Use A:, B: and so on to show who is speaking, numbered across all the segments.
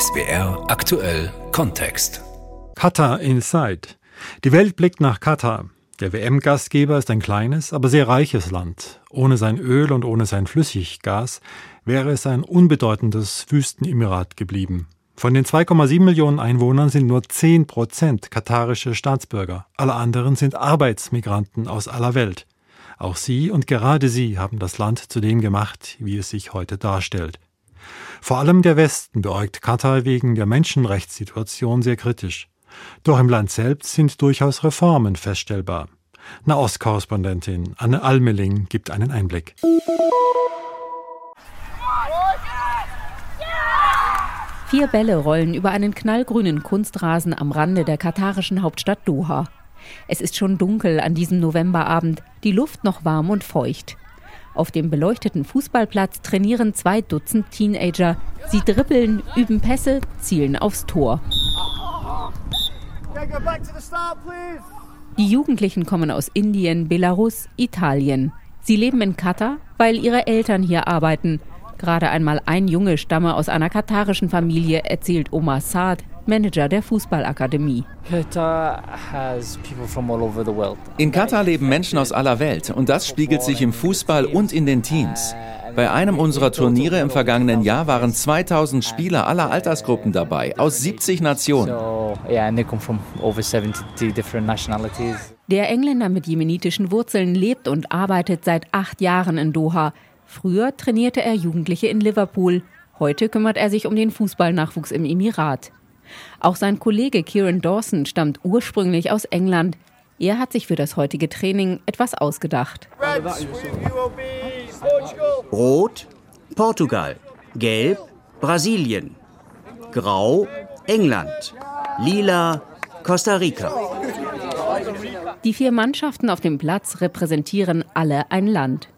A: SBR aktuell Kontext.
B: Katar Inside. Die Welt blickt nach Katar. Der WM-Gastgeber ist ein kleines, aber sehr reiches Land. Ohne sein Öl und ohne sein Flüssiggas wäre es ein unbedeutendes Wüstenemirat geblieben. Von den 2,7 Millionen Einwohnern sind nur 10 Prozent katarische Staatsbürger. Alle anderen sind Arbeitsmigranten aus aller Welt. Auch sie und gerade sie haben das Land zu dem gemacht, wie es sich heute darstellt. Vor allem der Westen beäugt Katar wegen der Menschenrechtssituation sehr kritisch. Doch im Land selbst sind durchaus Reformen feststellbar. Nahostkorrespondentin Anne Almeling gibt einen Einblick.
C: Vier Bälle rollen über einen knallgrünen Kunstrasen am Rande der katarischen Hauptstadt Doha. Es ist schon dunkel an diesem Novemberabend, die Luft noch warm und feucht. Auf dem beleuchteten Fußballplatz trainieren zwei Dutzend Teenager. Sie dribbeln, üben Pässe, zielen aufs Tor. Die Jugendlichen kommen aus Indien, Belarus, Italien. Sie leben in Katar, weil ihre Eltern hier arbeiten. Gerade einmal ein Junge stamme aus einer katarischen Familie, erzählt Omar Saad, Manager der Fußballakademie.
D: In Katar leben Menschen aus aller Welt und das spiegelt sich im Fußball und in den Teams. Bei einem unserer Turniere im vergangenen Jahr waren 2000 Spieler aller Altersgruppen dabei, aus 70 Nationen.
C: Der Engländer mit jemenitischen Wurzeln lebt und arbeitet seit acht Jahren in Doha. Früher trainierte er Jugendliche in Liverpool. Heute kümmert er sich um den Fußballnachwuchs im Emirat. Auch sein Kollege Kieran Dawson stammt ursprünglich aus England. Er hat sich für das heutige Training etwas ausgedacht.
E: Rot Portugal, Gelb Brasilien, Grau England, Lila Costa Rica.
C: Die vier Mannschaften auf dem Platz repräsentieren alle ein Land.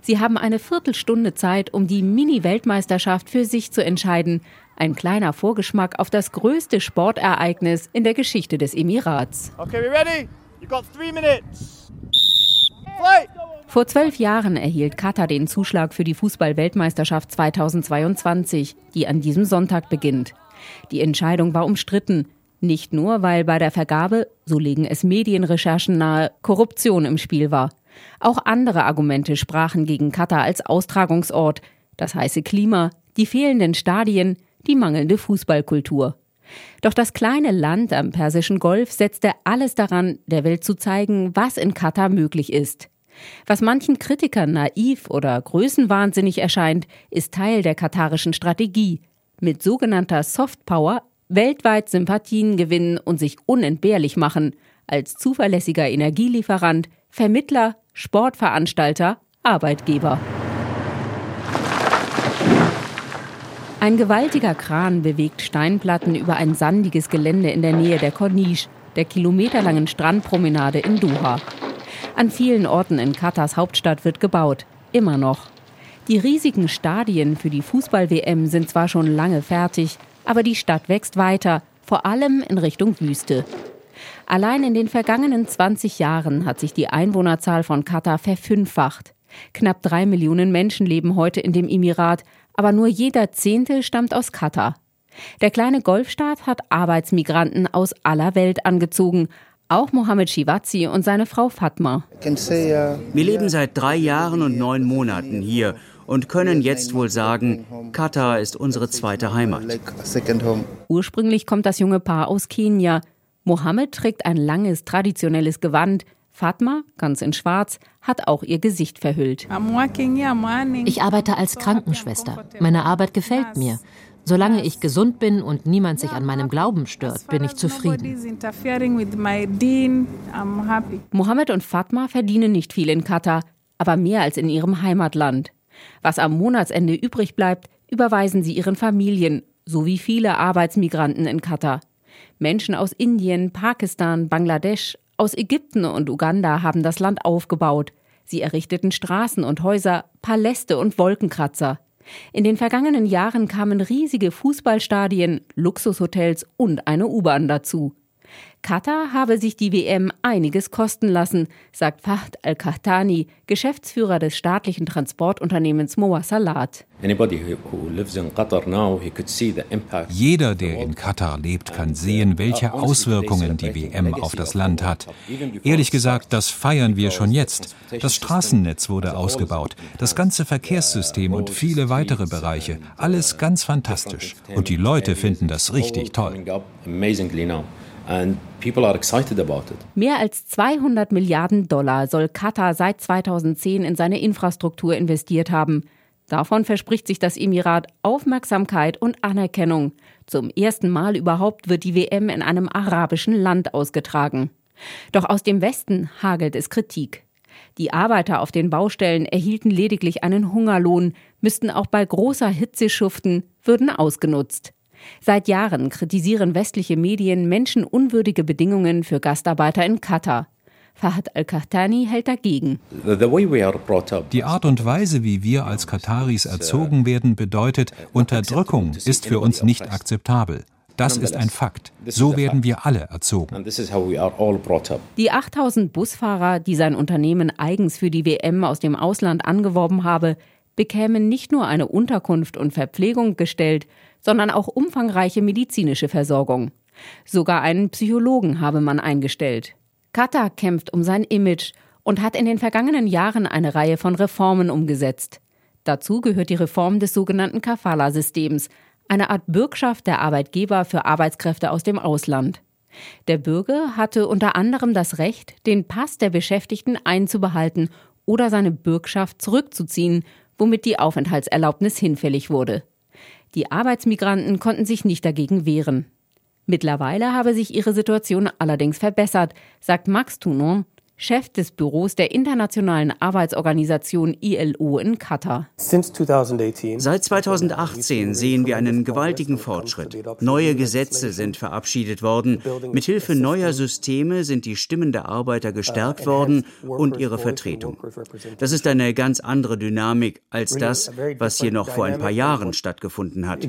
C: Sie haben eine Viertelstunde Zeit, um die Mini-Weltmeisterschaft für sich zu entscheiden. Ein kleiner Vorgeschmack auf das größte Sportereignis in der Geschichte des Emirats. Okay, we ready? You got three minutes. Flight. Vor zwölf Jahren erhielt Katar den Zuschlag für die Fußball-Weltmeisterschaft 2022, die an diesem Sonntag beginnt. Die Entscheidung war umstritten. Nicht nur, weil bei der Vergabe, so legen es Medienrecherchen nahe, Korruption im Spiel war. Auch andere Argumente sprachen gegen Katar als Austragungsort. Das heiße Klima, die fehlenden Stadien, die mangelnde Fußballkultur. Doch das kleine Land am Persischen Golf setzte alles daran, der Welt zu zeigen, was in Katar möglich ist. Was manchen Kritikern naiv oder größenwahnsinnig erscheint, ist Teil der katarischen Strategie. Mit sogenannter Softpower weltweit Sympathien gewinnen und sich unentbehrlich machen, als zuverlässiger Energielieferant, Vermittler, Sportveranstalter, Arbeitgeber. Ein gewaltiger Kran bewegt Steinplatten über ein sandiges Gelände in der Nähe der Corniche, der kilometerlangen Strandpromenade in Doha. An vielen Orten in Katars Hauptstadt wird gebaut, immer noch. Die riesigen Stadien für die Fußball-WM sind zwar schon lange fertig, aber die Stadt wächst weiter, vor allem in Richtung Wüste. Allein in den vergangenen 20 Jahren hat sich die Einwohnerzahl von Katar verfünffacht. Knapp drei Millionen Menschen leben heute in dem Emirat, aber nur jeder Zehnte stammt aus Katar. Der kleine Golfstaat hat Arbeitsmigranten aus aller Welt angezogen, auch Mohammed Shivazi und seine Frau Fatma.
E: Wir leben seit drei Jahren und neun Monaten hier und können jetzt wohl sagen, Katar ist unsere zweite Heimat.
C: Ursprünglich kommt das junge Paar aus Kenia. Mohammed trägt ein langes, traditionelles Gewand. Fatma, ganz in Schwarz, hat auch ihr Gesicht verhüllt.
F: Ich arbeite als Krankenschwester. Meine Arbeit gefällt mir. Solange ich gesund bin und niemand sich an meinem Glauben stört, bin ich zufrieden.
C: Mohammed und Fatma verdienen nicht viel in Katar, aber mehr als in ihrem Heimatland. Was am Monatsende übrig bleibt, überweisen sie ihren Familien, so wie viele Arbeitsmigranten in Katar. Menschen aus Indien, Pakistan, Bangladesch, aus Ägypten und Uganda haben das Land aufgebaut. Sie errichteten Straßen und Häuser, Paläste und Wolkenkratzer. In den vergangenen Jahren kamen riesige Fußballstadien, Luxushotels und eine U-Bahn dazu. Katar habe sich die WM einiges kosten lassen, sagt Fahd Al-Kahtani, Geschäftsführer des staatlichen Transportunternehmens Mowasalat.
G: Jeder, der in Katar lebt, kann sehen, welche Auswirkungen die WM auf das Land hat. Ehrlich gesagt, das feiern wir schon jetzt. Das Straßennetz wurde ausgebaut, das ganze Verkehrssystem und viele weitere Bereiche. Alles ganz fantastisch. Und die Leute finden das richtig toll.
C: Mehr als 200 Milliarden Dollar soll Katar seit 2010 in seine Infrastruktur investiert haben. Davon verspricht sich das Emirat Aufmerksamkeit und Anerkennung. Zum ersten Mal überhaupt wird die WM in einem arabischen Land ausgetragen. Doch aus dem Westen hagelt es Kritik. Die Arbeiter auf den Baustellen erhielten lediglich einen Hungerlohn, müssten auch bei großer Hitze schuften, würden ausgenutzt. Seit Jahren kritisieren westliche Medien menschenunwürdige Bedingungen für Gastarbeiter in Katar. Fahad al-Kahtani hält dagegen.
G: Die Art und Weise, wie wir als Kataris erzogen werden, bedeutet, Unterdrückung ist für uns nicht akzeptabel. Das ist ein Fakt. So werden wir alle erzogen.
C: Die 8000 Busfahrer, die sein Unternehmen eigens für die WM aus dem Ausland angeworben habe, bekämen nicht nur eine Unterkunft und Verpflegung gestellt, sondern auch umfangreiche medizinische Versorgung. Sogar einen Psychologen habe man eingestellt. Katar kämpft um sein Image und hat in den vergangenen Jahren eine Reihe von Reformen umgesetzt. Dazu gehört die Reform des sogenannten Kafala-Systems, eine Art Bürgschaft der Arbeitgeber für Arbeitskräfte aus dem Ausland. Der Bürger hatte unter anderem das Recht, den Pass der Beschäftigten einzubehalten oder seine Bürgschaft zurückzuziehen, womit die Aufenthaltserlaubnis hinfällig wurde. Die Arbeitsmigranten konnten sich nicht dagegen wehren. Mittlerweile habe sich ihre Situation allerdings verbessert, sagt Max Tounon, Chef des Büros der Internationalen Arbeitsorganisation ILO in Katar.
E: Seit 2018 sehen wir einen gewaltigen Fortschritt. Neue Gesetze sind verabschiedet worden. Mithilfe neuer Systeme sind die Stimmen der Arbeiter gestärkt worden und ihre Vertretung. Das ist eine ganz andere Dynamik als das, was hier noch vor ein paar Jahren stattgefunden hat.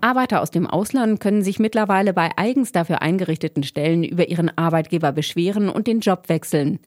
C: Arbeiter aus dem Ausland können sich mittlerweile bei eigens dafür eingerichteten Stellen über ihren Arbeitgeber beschweren und den Job wechseln.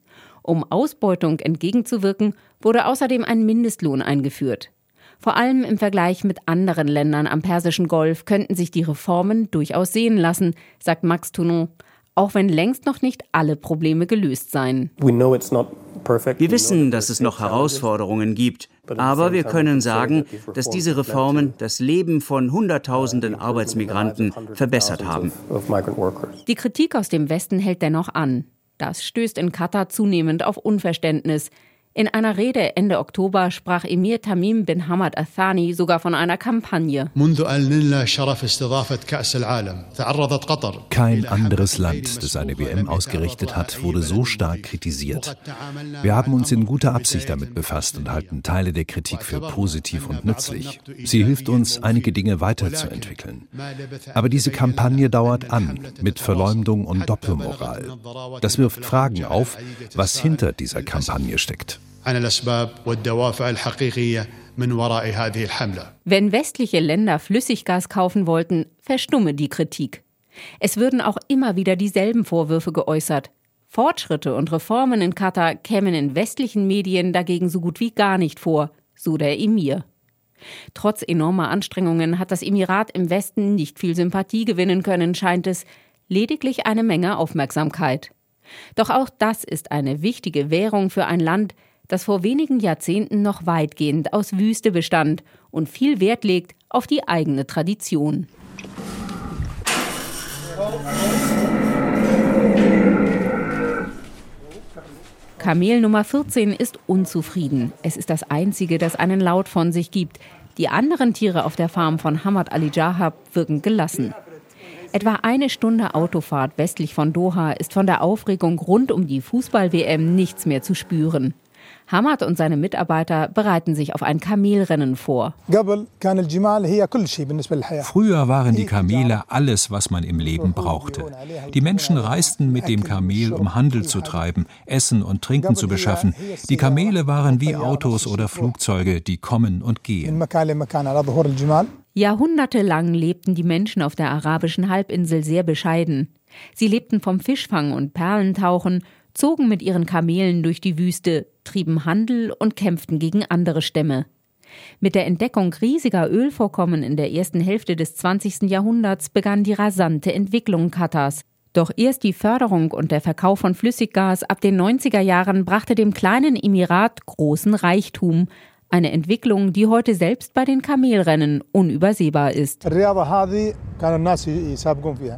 C: Um Ausbeutung entgegenzuwirken, wurde außerdem ein Mindestlohn eingeführt. Vor allem im Vergleich mit anderen Ländern am Persischen Golf könnten sich die Reformen durchaus sehen lassen, sagt Max Tounon, auch wenn längst noch nicht alle Probleme gelöst seien.
E: Wir wissen, dass es noch Herausforderungen gibt, aber wir können sagen, dass diese Reformen das Leben von Hunderttausenden Arbeitsmigranten verbessert haben.
C: Die Kritik aus dem Westen hält dennoch an. Das stößt in Katar zunehmend auf Unverständnis. In einer Rede Ende Oktober sprach Emir Tamim bin Hamad Athani sogar von einer Kampagne.
A: Kein anderes Land, das eine WM ausgerichtet hat, wurde so stark kritisiert. Wir haben uns in guter Absicht damit befasst und halten Teile der Kritik für positiv und nützlich. Sie hilft uns, einige Dinge weiterzuentwickeln. Aber diese Kampagne dauert an, mit Verleumdung und Doppelmoral. Das wirft Fragen auf, was hinter dieser Kampagne steckt.
C: Wenn westliche Länder Flüssiggas kaufen wollten, verstumme die Kritik. Es würden auch immer wieder dieselben Vorwürfe geäußert. Fortschritte und Reformen in Katar kämen in westlichen Medien dagegen so gut wie gar nicht vor, so der Emir. Trotz enormer Anstrengungen hat das Emirat im Westen nicht viel Sympathie gewinnen können, scheint es, lediglich eine Menge Aufmerksamkeit. Doch auch das ist eine wichtige Währung für ein Land, das vor wenigen Jahrzehnten noch weitgehend aus Wüste bestand und viel Wert legt auf die eigene Tradition. Kamel Nummer 14 ist unzufrieden. Es ist das einzige, das einen Laut von sich gibt. Die anderen Tiere auf der Farm von Hamad Ali Jahab wirken gelassen. Etwa eine Stunde Autofahrt westlich von Doha ist von der Aufregung rund um die Fußball-WM nichts mehr zu spüren. Hamad und seine Mitarbeiter bereiten sich auf ein Kamelrennen vor.
G: Früher waren die Kamele alles, was man im Leben brauchte. Die Menschen reisten mit dem Kamel, um Handel zu treiben, Essen und Trinken zu beschaffen. Die Kamele waren wie Autos oder Flugzeuge, die kommen und gehen.
C: Jahrhundertelang lebten die Menschen auf der arabischen Halbinsel sehr bescheiden. Sie lebten vom Fischfang und Perlentauchen, zogen mit ihren Kamelen durch die Wüste, trieben Handel und kämpften gegen andere Stämme. Mit der Entdeckung riesiger Ölvorkommen in der ersten Hälfte des 20. Jahrhunderts begann die rasante Entwicklung Katars. Doch erst die Förderung und der Verkauf von Flüssiggas ab den 90er Jahren brachte dem kleinen Emirat großen Reichtum, eine Entwicklung, die heute selbst bei den Kamelrennen unübersehbar ist.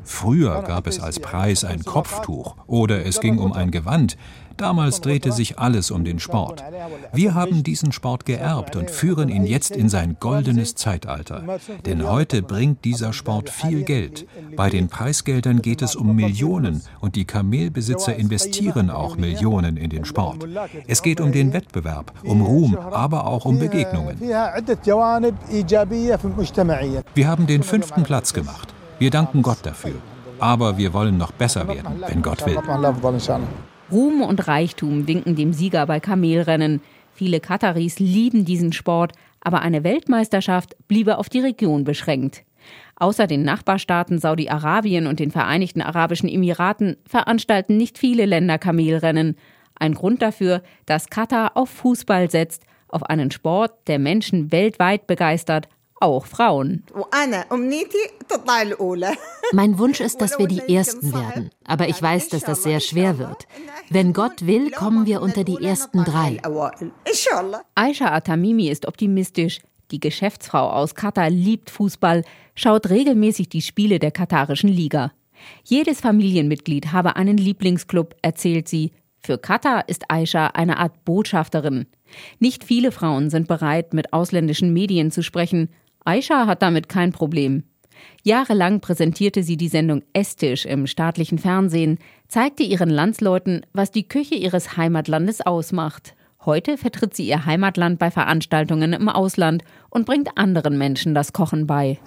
G: Früher gab es als Preis ein Kopftuch oder es ging um ein Gewand. Damals drehte sich alles um den Sport. Wir haben diesen Sport geerbt und führen ihn jetzt in sein goldenes Zeitalter. Denn heute bringt dieser Sport viel Geld. Bei den Preisgeldern geht es um Millionen und die Kamelbesitzer investieren auch Millionen in den Sport. Es geht um den Wettbewerb, um Ruhm, aber auch um Begegnungen. Wir haben den fünften Platz gemacht. Wir danken Gott dafür. Aber wir wollen noch besser werden, wenn Gott will.
C: Ruhm und Reichtum winken dem Sieger bei Kamelrennen. Viele Kataris lieben diesen Sport, aber eine Weltmeisterschaft bliebe auf die Region beschränkt. Außer den Nachbarstaaten Saudi-Arabien und den Vereinigten Arabischen Emiraten veranstalten nicht viele Länder Kamelrennen. Ein Grund dafür, dass Katar auf Fußball setzt, auf einen Sport, der Menschen weltweit begeistert, auch Frauen.
F: Mein Wunsch ist, dass wir die Ersten werden. Aber ich weiß, dass das sehr schwer wird. Wenn Gott will, kommen wir unter die ersten drei.
C: Aisha Atamimi ist optimistisch. Die Geschäftsfrau aus Katar liebt Fußball, schaut regelmäßig die Spiele der katarischen Liga. Jedes Familienmitglied habe einen Lieblingsclub, erzählt sie. Für Katar ist Aisha eine Art Botschafterin. Nicht viele Frauen sind bereit, mit ausländischen Medien zu sprechen. Aisha hat damit kein Problem. Jahrelang präsentierte sie die Sendung Esstisch im staatlichen Fernsehen, zeigte ihren Landsleuten, was die Küche ihres Heimatlandes ausmacht. Heute vertritt sie ihr Heimatland bei Veranstaltungen im Ausland und bringt anderen Menschen das Kochen bei.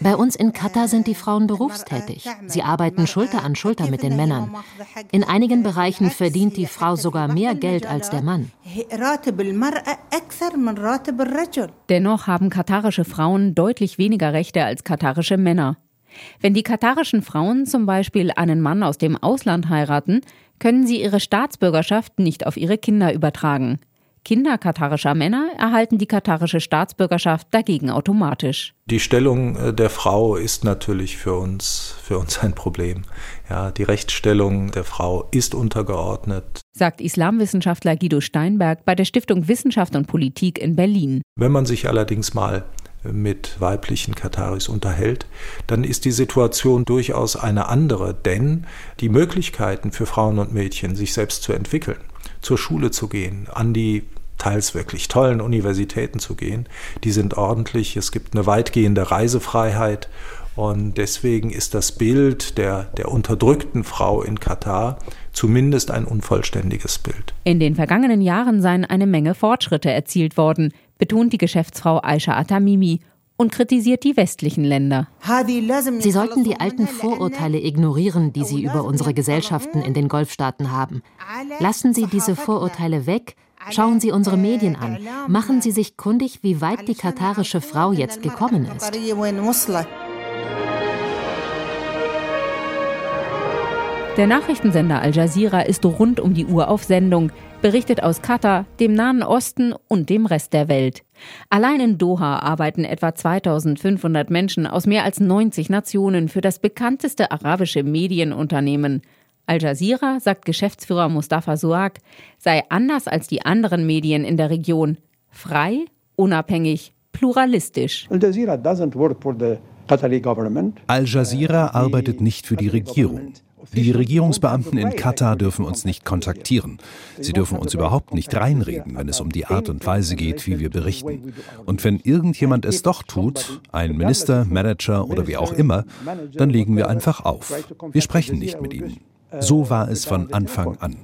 F: Bei uns in Katar sind die Frauen berufstätig. Sie arbeiten Schulter an Schulter mit den Männern. In einigen Bereichen verdient die Frau sogar mehr Geld als der Mann.
C: Dennoch haben katarische Frauen deutlich weniger Rechte als katarische Männer. Wenn die katarischen Frauen zum Beispiel einen Mann aus dem Ausland heiraten, können sie ihre Staatsbürgerschaft nicht auf ihre Kinder übertragen. Kinder katarischer Männer erhalten die katarische Staatsbürgerschaft dagegen automatisch.
H: Die Stellung äh, der Frau ist natürlich für uns, für uns ein Problem. Ja, die Rechtsstellung der Frau ist untergeordnet.
C: Sagt Islamwissenschaftler Guido Steinberg bei der Stiftung Wissenschaft und Politik in Berlin.
H: Wenn man sich allerdings mal mit weiblichen Kataris unterhält, dann ist die Situation durchaus eine andere, denn die Möglichkeiten für Frauen und Mädchen, sich selbst zu entwickeln, zur Schule zu gehen, an die teils wirklich tollen Universitäten zu gehen, die sind ordentlich. Es gibt eine weitgehende Reisefreiheit und deswegen ist das Bild der, der unterdrückten Frau in Katar zumindest ein unvollständiges Bild.
C: In den vergangenen Jahren seien eine Menge Fortschritte erzielt worden, betont die Geschäftsfrau Aisha Atamimi und kritisiert die westlichen Länder.
F: Sie sollten die alten Vorurteile ignorieren, die sie über unsere Gesellschaften in den Golfstaaten haben. Lassen Sie diese Vorurteile weg. Schauen Sie unsere Medien an. Machen Sie sich kundig, wie weit die katarische Frau jetzt gekommen ist.
C: Der Nachrichtensender Al Jazeera ist rund um die Uhr auf Sendung, berichtet aus Katar, dem Nahen Osten und dem Rest der Welt. Allein in Doha arbeiten etwa 2500 Menschen aus mehr als 90 Nationen für das bekannteste arabische Medienunternehmen. Al Jazeera, sagt Geschäftsführer Mustafa Suak, sei anders als die anderen Medien in der Region frei, unabhängig, pluralistisch.
A: Al Jazeera arbeitet nicht für die Regierung. Die Regierungsbeamten in Katar dürfen uns nicht kontaktieren. Sie dürfen uns überhaupt nicht reinreden, wenn es um die Art und Weise geht, wie wir berichten. Und wenn irgendjemand es doch tut, ein Minister, Manager oder wie auch immer, dann legen wir einfach auf. Wir sprechen nicht mit ihnen. So war es von Anfang an.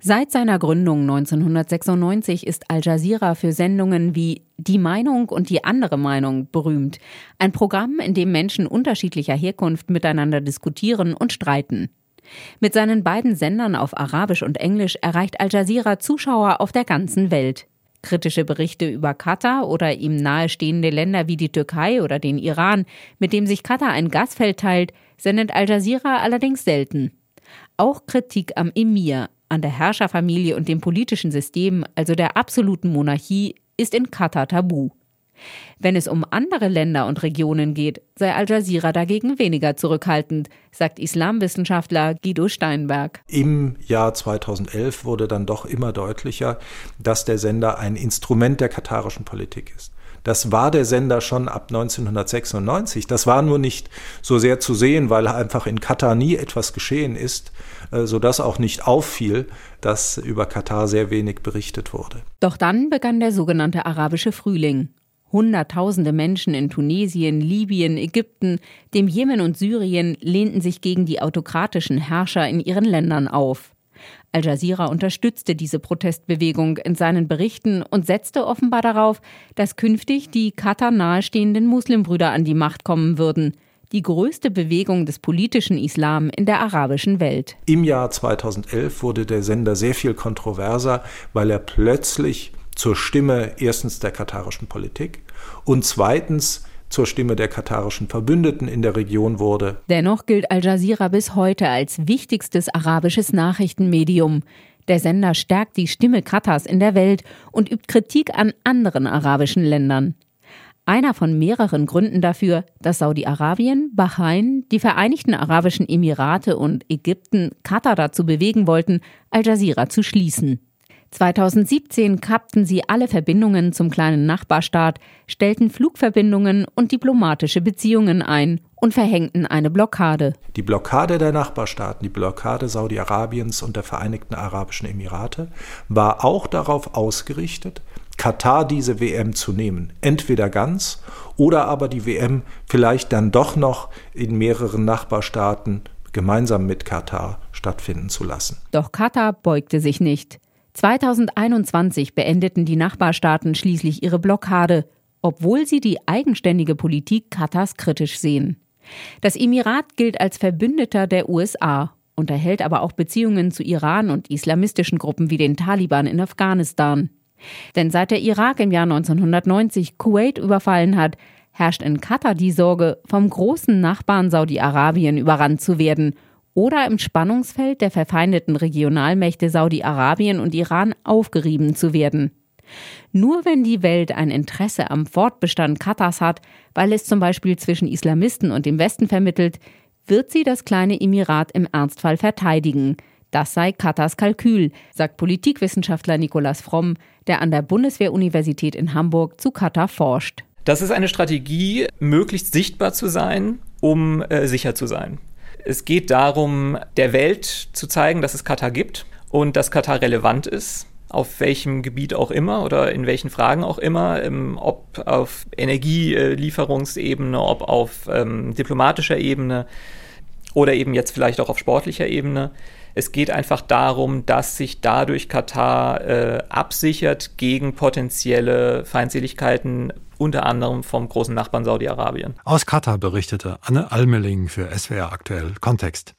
C: Seit seiner Gründung 1996 ist Al Jazeera für Sendungen wie Die Meinung und die andere Meinung berühmt. Ein Programm, in dem Menschen unterschiedlicher Herkunft miteinander diskutieren und streiten. Mit seinen beiden Sendern auf Arabisch und Englisch erreicht Al Jazeera Zuschauer auf der ganzen Welt. Kritische Berichte über Katar oder ihm nahestehende Länder wie die Türkei oder den Iran, mit dem sich Katar ein Gasfeld teilt, sendet Al Jazeera allerdings selten. Auch Kritik am Emir, an der Herrscherfamilie und dem politischen System, also der absoluten Monarchie, ist in Katar tabu. Wenn es um andere Länder und Regionen geht, sei Al Jazeera dagegen weniger zurückhaltend, sagt Islamwissenschaftler Guido Steinberg.
H: Im Jahr 2011 wurde dann doch immer deutlicher, dass der Sender ein Instrument der katarischen Politik ist. Das war der Sender schon ab 1996. Das war nur nicht so sehr zu sehen, weil einfach in Katar nie etwas geschehen ist, äh, sodass auch nicht auffiel, dass über Katar sehr wenig berichtet wurde.
C: Doch dann begann der sogenannte arabische Frühling. Hunderttausende Menschen in Tunesien, Libyen, Ägypten, dem Jemen und Syrien lehnten sich gegen die autokratischen Herrscher in ihren Ländern auf. Al Jazeera unterstützte diese Protestbewegung in seinen Berichten und setzte offenbar darauf, dass künftig die Katar nahestehenden Muslimbrüder an die Macht kommen würden, die größte Bewegung des politischen Islam in der arabischen Welt.
H: Im Jahr 2011 wurde der Sender sehr viel kontroverser, weil er plötzlich zur Stimme erstens der katarischen Politik und zweitens zur Stimme der katarischen Verbündeten in der Region wurde.
C: Dennoch gilt Al Jazeera bis heute als wichtigstes arabisches Nachrichtenmedium. Der Sender stärkt die Stimme Katars in der Welt und übt Kritik an anderen arabischen Ländern. Einer von mehreren Gründen dafür, dass Saudi-Arabien, Bahrain, die Vereinigten Arabischen Emirate und Ägypten Katar dazu bewegen wollten, Al Jazeera zu schließen. 2017 kappten sie alle Verbindungen zum kleinen Nachbarstaat, stellten Flugverbindungen und diplomatische Beziehungen ein und verhängten eine Blockade.
H: Die Blockade der Nachbarstaaten, die Blockade Saudi-Arabiens und der Vereinigten Arabischen Emirate war auch darauf ausgerichtet, Katar diese WM zu nehmen. Entweder ganz oder aber die WM vielleicht dann doch noch in mehreren Nachbarstaaten gemeinsam mit Katar stattfinden zu lassen.
C: Doch Katar beugte sich nicht. 2021 beendeten die Nachbarstaaten schließlich ihre Blockade, obwohl sie die eigenständige Politik Katars kritisch sehen. Das Emirat gilt als Verbündeter der USA, unterhält aber auch Beziehungen zu Iran und islamistischen Gruppen wie den Taliban in Afghanistan. Denn seit der Irak im Jahr 1990 Kuwait überfallen hat, herrscht in Katar die Sorge, vom großen Nachbarn Saudi-Arabien überrannt zu werden oder im Spannungsfeld der verfeindeten Regionalmächte Saudi-Arabien und Iran aufgerieben zu werden. Nur wenn die Welt ein Interesse am Fortbestand Katars hat, weil es zum Beispiel zwischen Islamisten und dem Westen vermittelt, wird sie das kleine Emirat im Ernstfall verteidigen. Das sei Katars Kalkül, sagt Politikwissenschaftler Nikolaus Fromm, der an der Bundeswehr-Universität in Hamburg zu Katar forscht.
I: Das ist eine Strategie, möglichst sichtbar zu sein, um äh, sicher zu sein. Es geht darum, der Welt zu zeigen, dass es Katar gibt und dass Katar relevant ist auf welchem Gebiet auch immer oder in welchen Fragen auch immer, ähm, ob auf Energielieferungsebene, ob auf ähm, diplomatischer Ebene oder eben jetzt vielleicht auch auf sportlicher Ebene. Es geht einfach darum, dass sich dadurch Katar äh, absichert gegen potenzielle Feindseligkeiten, unter anderem vom großen Nachbarn Saudi-Arabien.
B: Aus Katar berichtete Anne Almeling für SWR aktuell Kontext.